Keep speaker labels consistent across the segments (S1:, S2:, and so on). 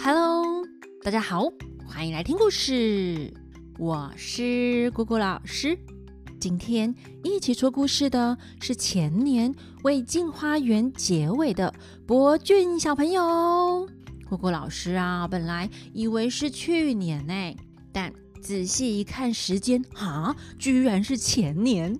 S1: Hello，大家好，欢迎来听故事。我是姑姑老师。今天一起说故事的是前年为镜花园结尾的博俊小朋友。姑姑老师啊，本来以为是去年呢，但仔细一看时间，哈，居然是前年。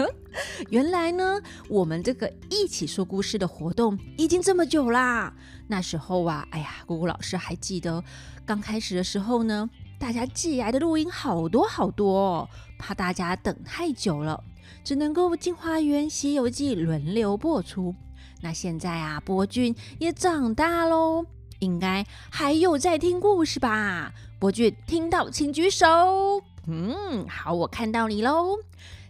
S1: 原来呢，我们这个一起说故事的活动已经这么久啦。那时候啊，哎呀，姑姑老师还记得刚开始的时候呢，大家寄来的录音好多好多，怕大家等太久了，只能够《进花园西游记》轮流播出。那现在啊，博俊也长大喽。应该还有在听故事吧？博俊听到请举手。嗯，好，我看到你喽。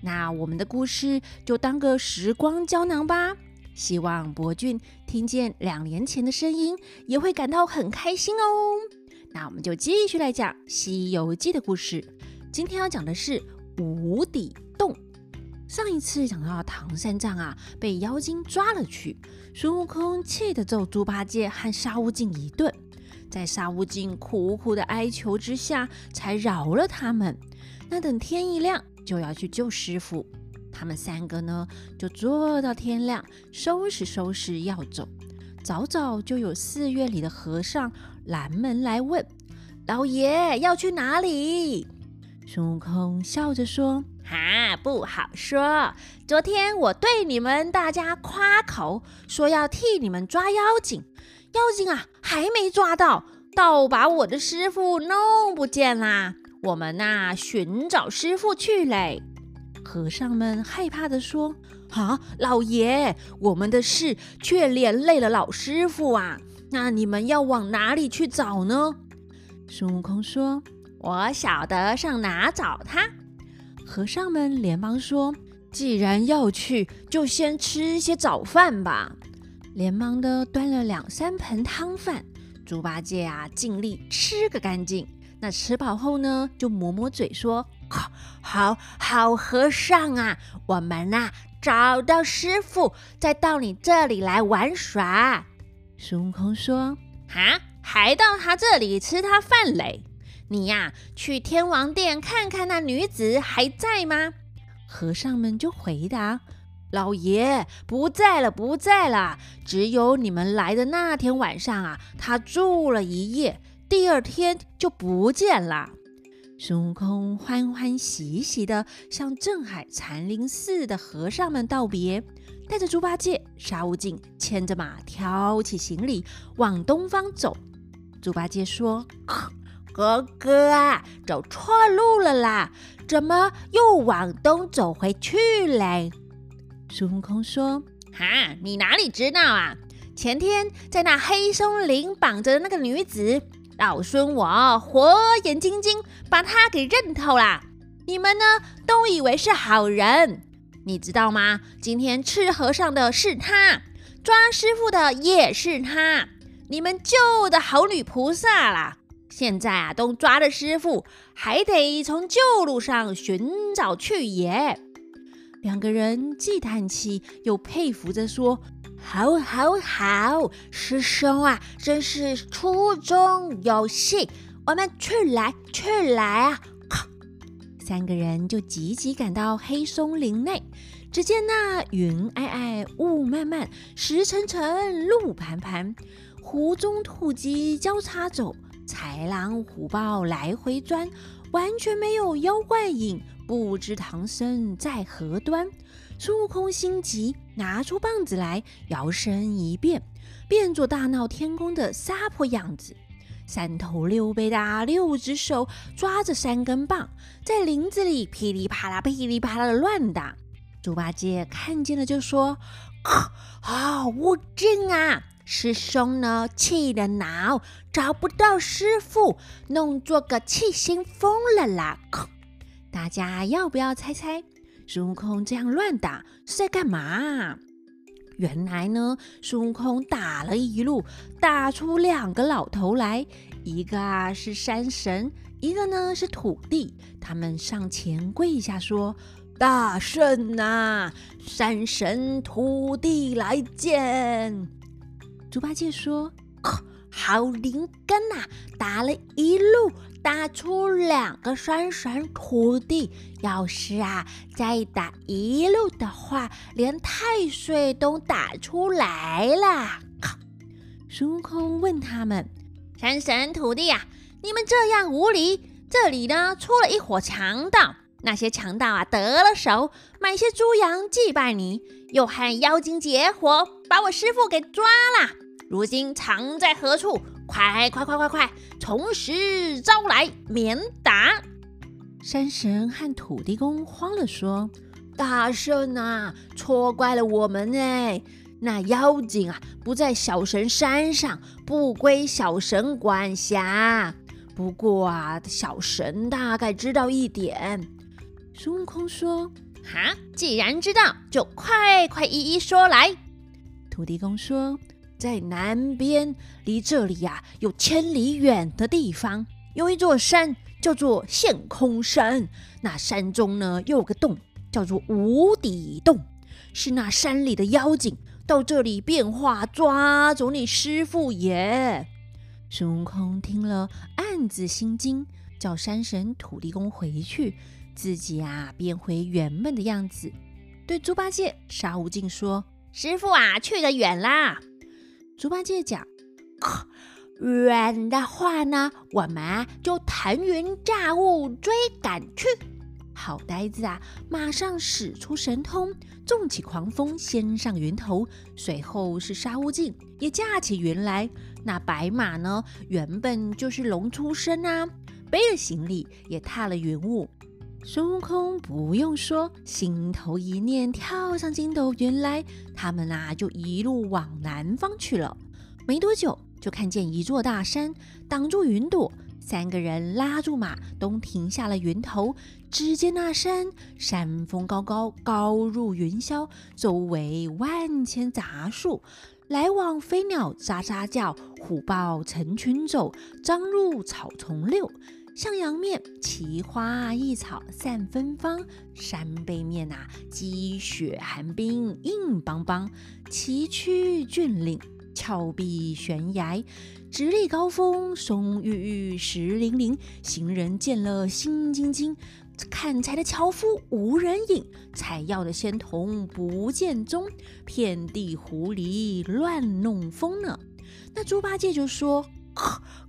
S1: 那我们的故事就当个时光胶囊吧。希望博俊听见两年前的声音，也会感到很开心哦。那我们就继续来讲《西游记》的故事。今天要讲的是无底洞。上一次讲到唐三藏啊，被妖精抓了去，孙悟空气得揍猪八戒和沙悟净一顿，在沙悟净苦苦的哀求之下，才饶了他们。那等天一亮，就要去救师傅。他们三个呢，就坐到天亮，收拾收拾要走。早早就有寺院里的和尚拦门来问：“老爷要去哪里？”孙悟空笑着说。哈，不好说。昨天我对你们大家夸口，说要替你们抓妖精，妖精啊还没抓到，倒把我的师傅弄不见啦。我们呐寻找师傅去嘞。和尚们害怕的说：“啊，老爷，我们的事却连累了老师傅啊。那你们要往哪里去找呢？”孙悟空说：“我晓得上哪找他。”和尚们连忙说：“既然要去，就先吃些早饭吧。”连忙的端了两三盆汤饭，猪八戒啊尽力吃个干净。那吃饱后呢，就抹抹嘴说：“好好和尚啊，我们呐找到师傅，再到你这里来玩耍。”孙悟空说：“哈，还到他这里吃他饭嘞？”你呀，去天王殿看看那女子还在吗？和尚们就回答：“老爷不在了，不在了。只有你们来的那天晚上啊，他住了一夜，第二天就不见了。”孙悟空欢欢喜喜地向镇海禅林寺的和尚们道别，带着猪八戒、沙悟净牵着马，挑起行李往东方走。猪八戒说。哥哥啊，走错路了啦！怎么又往东走回去嘞？孙悟空说：“哈，你哪里知道啊？前天在那黑松林绑着的那个女子，老孙我火眼金睛把她给认透了。你们呢，都以为是好人，你知道吗？今天吃和尚的是他，抓师傅的也是他，你们救的好女菩萨啦！”现在啊，都抓了师傅，还得从旧路上寻找去也。两个人既叹气又佩服着说：“好，好，好，师兄啊，真是粗中有细。我们去来，去来啊！”三个人就急急赶到黑松林内，只见那云霭霭，雾漫漫，石沉沉，路盘盘，湖中兔鸡交叉走。豺狼虎豹来回钻，完全没有妖怪影，不知唐僧在何端。孙悟空心急，拿出棒子来，摇身一变，变作大闹天宫的撒婆样子，三头六臂的六只手抓着三根棒，在林子里噼里啪啦、噼里啪啦的乱打。猪八戒看见了，就说：“啊，悟净啊！”师兄呢，气得恼，找不到师傅，弄作个气心疯了啦！大家要不要猜猜，孙悟空这样乱打是在干嘛？原来呢，孙悟空打了一路，打出两个老头来，一个啊是山神，一个呢是土地。他们上前跪下说：“大圣啊，山神土地来见。”猪八戒说：“
S2: 好灵根呐！打了一路，打出两个山神土地。要是啊，再打一路的话，连太岁都打出来了。
S1: 孙悟空问他们：“
S2: 山神土地呀，你们这样无礼！这里呢，出了一伙强盗。那些强盗啊，得了手，买些猪羊祭拜你，又和妖精结伙，把我师傅给抓了。如今藏在何处？快快快快快，从实招来，免打！”
S1: 山神和土地公慌了，说：“
S2: 大圣啊，错怪了我们哎。”那妖精啊，不在小神山上，不归小神管辖。不过啊，小神大概知道一点。
S1: 孙悟空说：“
S2: 哈，既然知道，就快快一一说来。”
S1: 土地公说：“
S2: 在南边，离这里呀有千里远的地方，有一座山，叫做陷空山。那山中呢，又有个洞，叫做无底洞，是那山里的妖精。”到这里变化，抓走你师傅也！
S1: 孙悟空听了，暗自心惊，叫山神、土地公回去，自己啊变回原本的样子，对猪八戒、沙悟净说：“
S2: 师傅啊，去得远啦！”
S1: 猪八戒讲：“
S2: 远的话呢，我们就腾云驾雾追赶去。”
S1: 好呆子啊！马上使出神通，纵起狂风，先上云头。随后是沙悟净也驾起云来。那白马呢，原本就是龙出身啊，背了行李，也踏了云雾。孙悟空不用说，心头一念，跳上筋斗云来。他们啊，就一路往南方去了。没多久，就看见一座大山挡住云朵。三个人拉住马，都停下了云头。只见那山山峰高高，高入云霄，周围万千杂树，来往飞鸟喳喳叫，虎豹成群走，张入草丛溜。向阳面，奇花异草散芬芳；山背面呐，积雪寒冰硬邦邦，崎岖峻岭。峭壁悬崖，直立高峰，松郁郁，石林林。行人见了心惊惊。砍柴的樵夫无人影，采药的仙童不见踪。遍地狐狸乱弄风呢。那猪八戒就说：“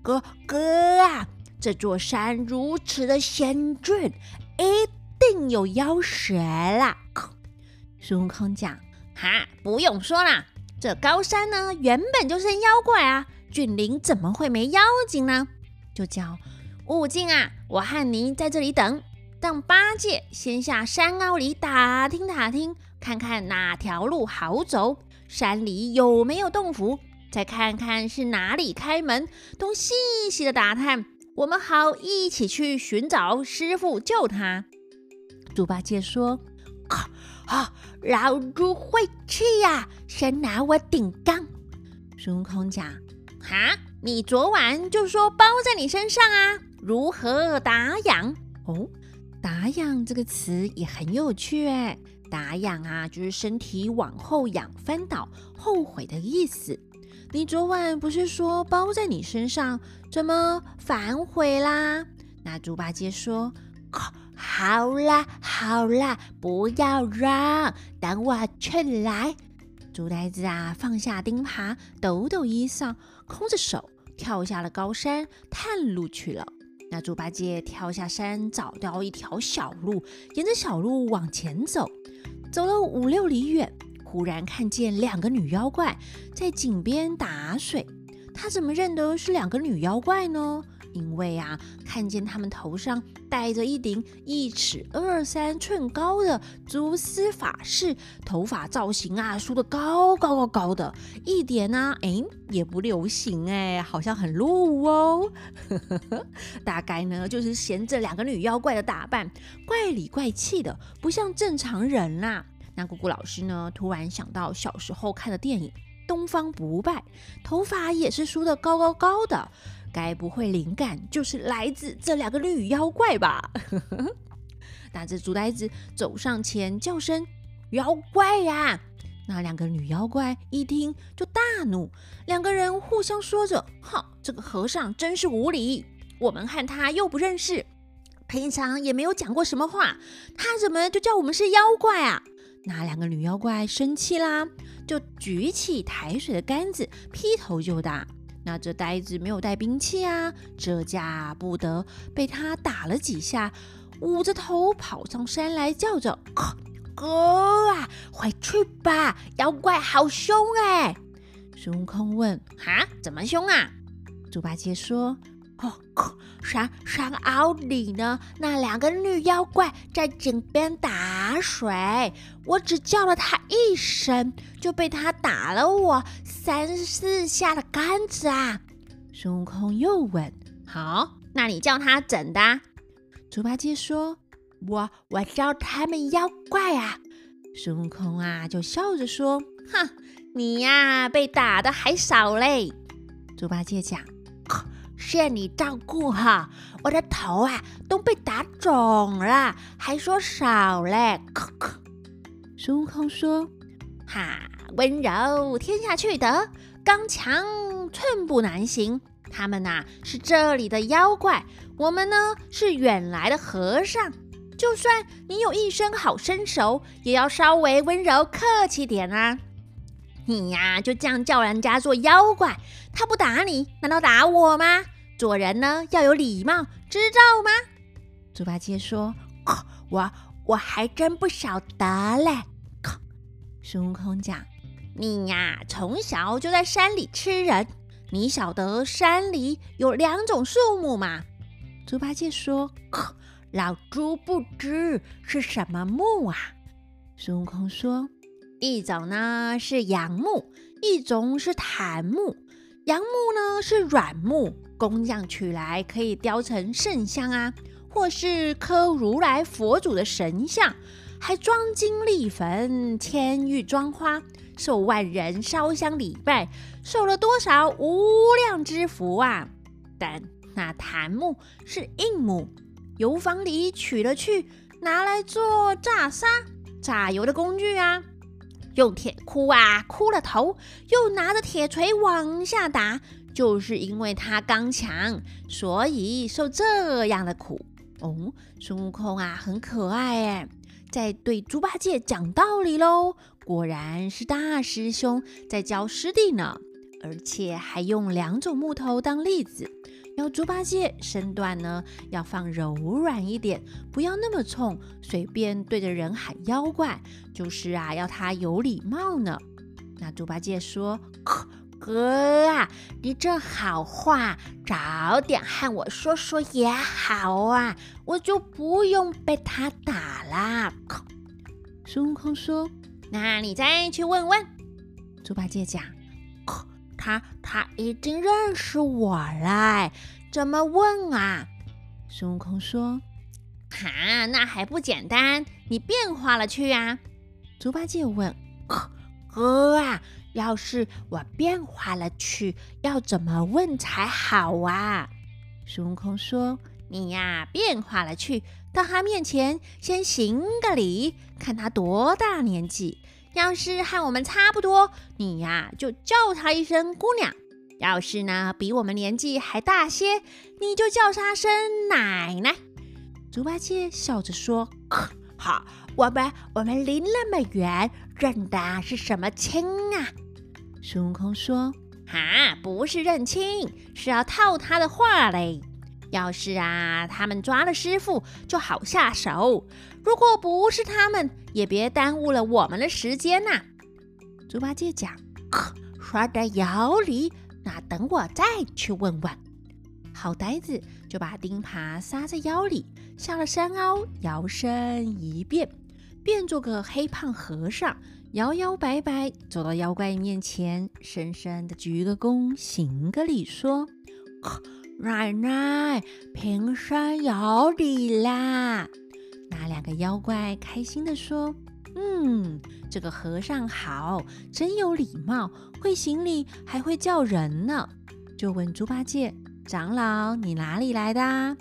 S2: 哥哥啊，这座山如此的险峻，一定有妖蛇啦。”
S1: 孙悟空讲：“
S2: 哈，不用说啦。”这高山呢，原本就是妖怪啊！峻岭怎么会没妖精呢？就叫悟净啊，我和你在这里等，让八戒先下山坳里打听打听，看看哪条路好走，山里有没有洞府，再看看是哪里开门，都细细的打探，我们好一起去寻找师傅救他。
S1: 猪八戒说。
S2: 啊啊！老猪会气呀，先拿我顶缸。
S1: 孙悟空讲：“
S2: 哈，你昨晚就说包在你身上啊，如何打痒？
S1: 哦，打痒这个词也很有趣哎。打痒啊，就是身体往后仰、翻倒、后悔的意思。你昨晚不是说包在你身上，怎么反悔啦？”那猪八戒说。
S2: 好啦好啦，不要让，等我去来。
S1: 猪呆子啊，放下钉耙，抖抖衣裳，空着手跳下了高山，探路去了。那猪八戒跳下山，找到一条小路，沿着小路往前走，走了五六里远，忽然看见两个女妖怪在井边打水。他怎么认得是两个女妖怪呢？因为啊，看见他们头上戴着一顶一尺二三寸高的蛛丝发饰，头发造型啊梳得高高高高的，一点呢哎也不流行哎，好像很落伍哦。大概呢就是嫌这两个女妖怪的打扮怪里怪气的，不像正常人啦。那姑姑老师呢突然想到小时候看的电影《东方不败》，头发也是梳得高高高的。该不会灵感就是来自这两个绿妖怪吧？那这猪呆子走上前叫声：“妖怪呀！”
S3: 那两个女妖怪一听就大怒，两个人互相说着：“
S1: 哼，这个和尚真是无礼！我们和他又不认识，平常也没有讲过什么话，他怎么就叫我们是妖怪啊？”
S3: 那两个女妖怪生气啦，就举起抬水的杆子，劈头就打。那这呆子没有带兵器啊，这架不得被他打了几下，捂着头跑上山来，叫着。
S1: 哥啊，回去吧！妖怪好凶哎！
S3: 孙悟空问：“
S1: 哈，怎么凶啊？”
S3: 猪八戒说：“
S1: 哦，山山坳里呢，那两个女妖怪在井边打水，我只叫了他一声，就被他打了我三四下的杆子啊！”
S3: 孙悟空又问：“
S1: 好，那你叫他怎的？”
S3: 猪八戒说。
S1: 我我叫他们妖怪啊！
S3: 孙悟空啊，就笑着说：“
S1: 哼，你呀，被打的还少嘞。”
S3: 猪八戒讲：“
S1: 谢你照顾哈，我的头啊都被打肿了，还说少嘞。”
S3: 孙悟空说：“
S1: 哈，温柔天下去得，刚强寸步难行。他们呐是这里的妖怪，我们呢是远来的和尚。”就算你有一身好身手，也要稍微温柔客气点啊！你呀，就这样叫人家做妖怪，他不打你，难道打我吗？做人呢要有礼貌，知道吗？
S3: 猪八戒说：“
S1: 我我还真不晓得嘞。”
S3: 孙悟空讲：“
S1: 你呀，从小就在山里吃人，你晓得山里有两种树木吗？”
S3: 猪八戒说。
S1: 老猪不知是什么木啊？
S3: 孙悟空说：“
S1: 一种呢是杨木，一种是檀木。杨木呢是软木，工匠取来可以雕成圣像啊，或是刻如来佛祖的神像，还装金立坟、千玉装花，受万人烧香礼拜，受了多少无量之福啊！但那檀木是硬木。”油坊里取了去，拿来做炸沙、榨油的工具啊！用铁箍啊箍了头，又拿着铁锤往下打，就是因为他刚强，所以受这样的苦。哦，孙悟空啊，很可爱哎，在对猪八戒讲道理喽。果然是大师兄在教师弟呢，而且还用两种木头当例子。要猪八戒身段呢，要放柔软一点，不要那么冲，随便对着人喊妖怪，就是啊，要他有礼貌呢。那猪八戒说：“哥啊，你这好话早点和我说说也好啊，我就不用被他打啦。”
S3: 孙悟空说：“
S1: 那你再去问问。”
S3: 猪八戒讲。
S1: 他他已经认识我了，怎么问啊？
S3: 孙悟空说：“
S1: 哈，那还不简单，你变化了去啊？”
S3: 猪八戒问：“
S1: 哥啊，要是我变化了去，要怎么问才好啊？”
S3: 孙悟空说：“
S1: 你呀，变化了去，到他面前先行个礼，看他多大年纪。”要是和我们差不多，你呀就叫她一声姑娘；要是呢比我们年纪还大些，你就叫她声奶奶。
S3: 猪八戒笑着说：“
S1: 好，我们我们离那么远，认的是什么亲啊？”
S3: 孙悟空说：“
S1: 哈，不是认亲，是要套他的话嘞。”要是啊，他们抓了师傅，就好下手；如果不是他们，也别耽误了我们的时间呐。
S3: 猪八戒讲：“
S1: 说的有理，那等我再去问问。”
S3: 好呆子就把钉耙撒在腰里，下了山凹，摇身一变，变做个黑胖和尚，摇摇摆摆走到妖怪面前，深深的鞠个躬，行个礼，说。
S1: 奶奶，平生有礼啦！
S3: 那两个妖怪开心的说：“嗯，这个和尚好，真有礼貌，会行礼，还会叫人呢。”就问猪八戒：“长老，你哪里来的？”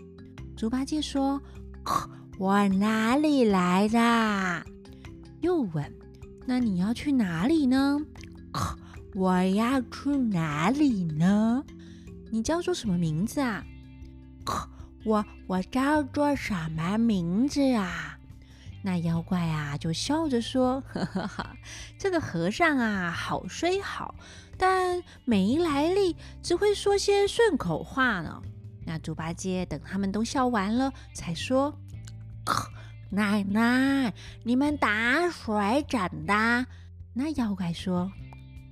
S3: 猪八戒说：“
S1: 我哪里来的？”
S3: 又问：“
S1: 那你要去哪里呢？
S4: 我要去哪里呢？
S1: 你叫做什么名字啊？
S4: 我我叫做什么名字啊？
S1: 那妖怪啊就笑着说：“呵呵呵，这个和尚啊，好虽好，但没来历，只会说些顺口话呢。”那猪八戒等他们都笑完了，才说：“
S4: 奶奶，你们打水怎的？”
S1: 那妖怪说：“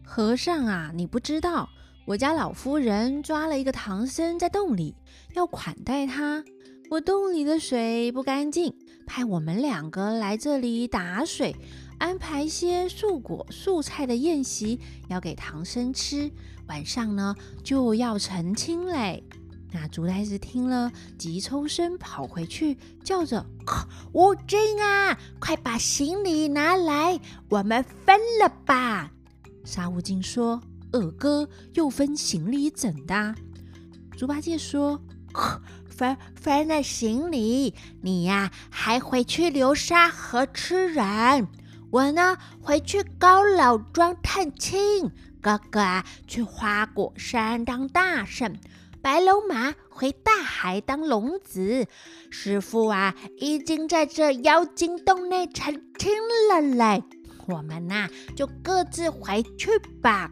S1: 和尚啊，你不知道，我家老夫人抓了一个唐僧在洞里，要款待他。我洞里的水不干净，派我们两个来这里打水，安排些素果素菜的宴席，要给唐僧吃。晚上呢，就要成亲嘞。”那竹呆子听了，急抽身跑回去，叫着：“
S4: 悟净啊，快把行李拿来，我们分了吧！”
S1: 沙悟净说：“二哥又分行李怎的？”猪八戒说：“
S4: 分分了行李，你呀还回去流沙河吃人，我呢回去高老庄探亲，哥哥啊去花果山当大圣。”白龙马回大海当龙子，师傅啊，已经在这妖精洞内成亲了嘞。我们呐，就各自回去吧。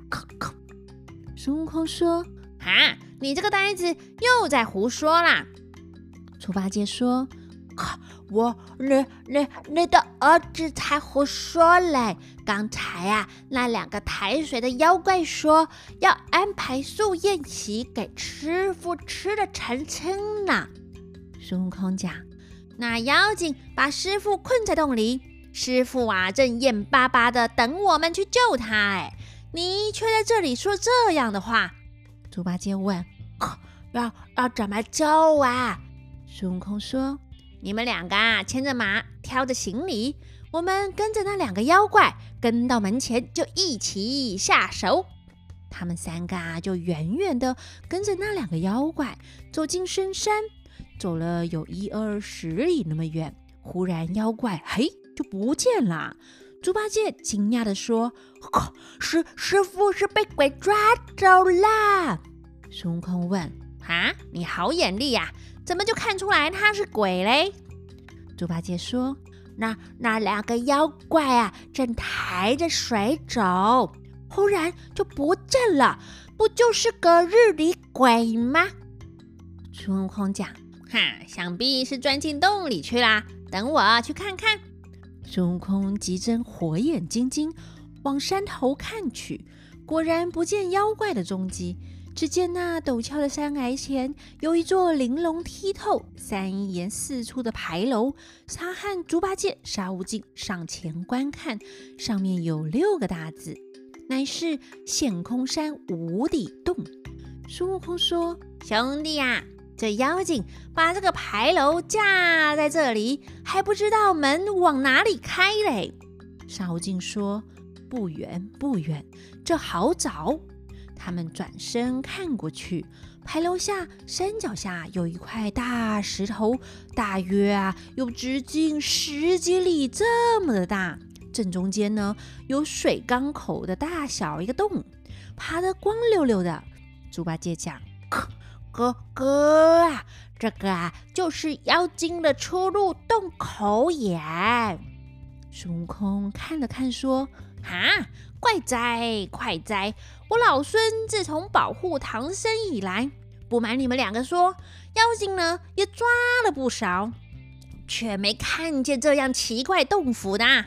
S1: 孙悟空说：“
S2: 啊，你这个呆子又在胡说啦！”
S1: 猪八戒说。
S4: 我，你，你，你的儿子才胡说嘞！刚才啊，那两个抬水的妖怪说要安排素宴席给师傅吃的成亲呢。
S1: 孙悟空讲，
S2: 那妖精把师傅困在洞里，师傅啊正眼巴巴的等我们去救他，哎，你却在这里说这样的话。
S1: 猪八戒问：“
S4: 要要怎么救啊？”
S1: 孙悟空说。
S2: 你们两个啊，牵着马，挑着行李，我们跟着那两个妖怪，跟到门前就一起下手。
S1: 他们三个啊，就远远的跟着那两个妖怪走进深山，走了有一二十里那么远，忽然妖怪嘿就不见了。猪八戒惊讶的说：“
S4: 师师傅是被鬼抓走了。”
S1: 孙悟空问：“
S2: 啊，你好眼力呀！”怎么就看出来他是鬼嘞？
S1: 猪八戒说：“
S4: 那那两个妖怪啊，正抬着水走，忽然就不见了，不就是个日里鬼吗？”
S1: 孙悟空讲：“
S2: 哈，想必是钻进洞里去啦。等我去看看。”
S1: 孙悟空急睁火眼金睛往山头看去，果然不见妖怪的踪迹。只见那陡峭的山崖前有一座玲珑剔透、三檐四出的牌楼。沙汉、猪八戒、沙悟净上前观看，上面有六个大字，乃是“陷空山无底洞”。孙悟空说：“
S2: 兄弟呀，这妖精把这个牌楼架在这里，还不知道门往哪里开嘞。”
S1: 沙悟净说：“不远不远，这好找。”他们转身看过去，牌楼下山脚下有一块大石头，大约啊有直径十几里这么的大。正中间呢有水缸口的大小一个洞，爬得光溜溜的。猪八戒讲：“
S4: 哥哥啊，这个啊就是妖精的出入洞口眼。”
S1: 孙悟空看了看，说：“
S2: 哈。”怪哉怪哉！我老孙自从保护唐僧以来，不瞒你们两个说，妖精呢也抓了不少，却没看见这样奇怪洞府的。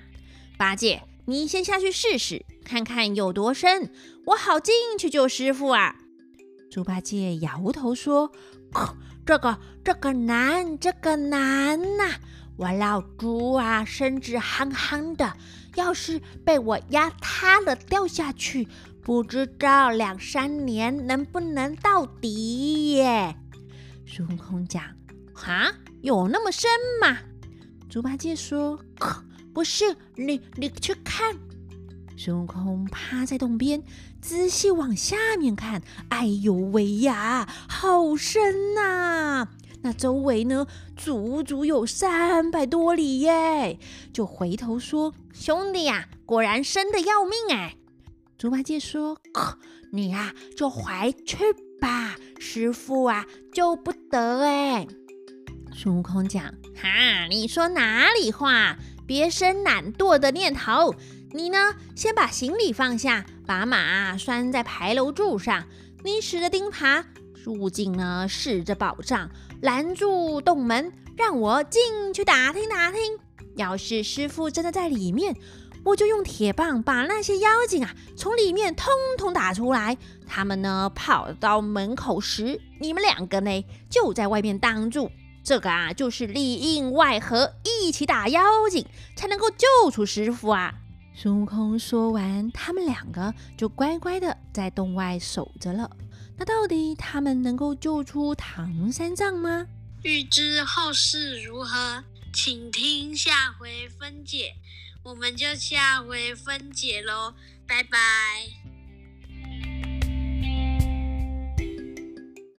S2: 八戒，你先下去试试，看看有多深，我好进去救师傅啊！
S1: 猪八戒摇头说：“
S4: 这个这个难，这个难呐！我老猪啊，身子憨憨的。”要是被我压塌了掉下去，不知道两三年能不能到底耶？
S1: 孙悟空讲：“
S2: 哈，有那么深吗？”
S1: 猪八戒说：“
S4: 不是，你你去看。”
S1: 孙悟空趴在洞边，仔细往下面看。哎呦喂呀，好深呐！那周围呢，足足有三百多里耶！就回头说：“兄弟呀，果然深的要命哎！”
S5: 猪八戒说：“
S6: 你呀，就回去吧，师傅啊，救不得哎。”
S5: 孙悟空讲：“
S1: 哈，你说哪里话？别生懒惰的念头。你呢，先把行李放下，把马拴在牌楼柱上。你使着钉耙，入境呢，试着宝藏，拦住洞门，让我进去打听打听。要是师傅真的在里面，我就用铁棒把那些妖精啊从里面通通打出来。他们呢，跑到门口时，你们两个呢，就在外面挡住。”这个啊，就是里应外合，一起打妖精，才能够救出师傅啊！
S5: 孙悟空说完，他们两个就乖乖的在洞外守着了。那到底他们能够救出唐三藏吗？
S7: 欲知后事如何，请听下回分解。我们就下回分解喽，拜拜。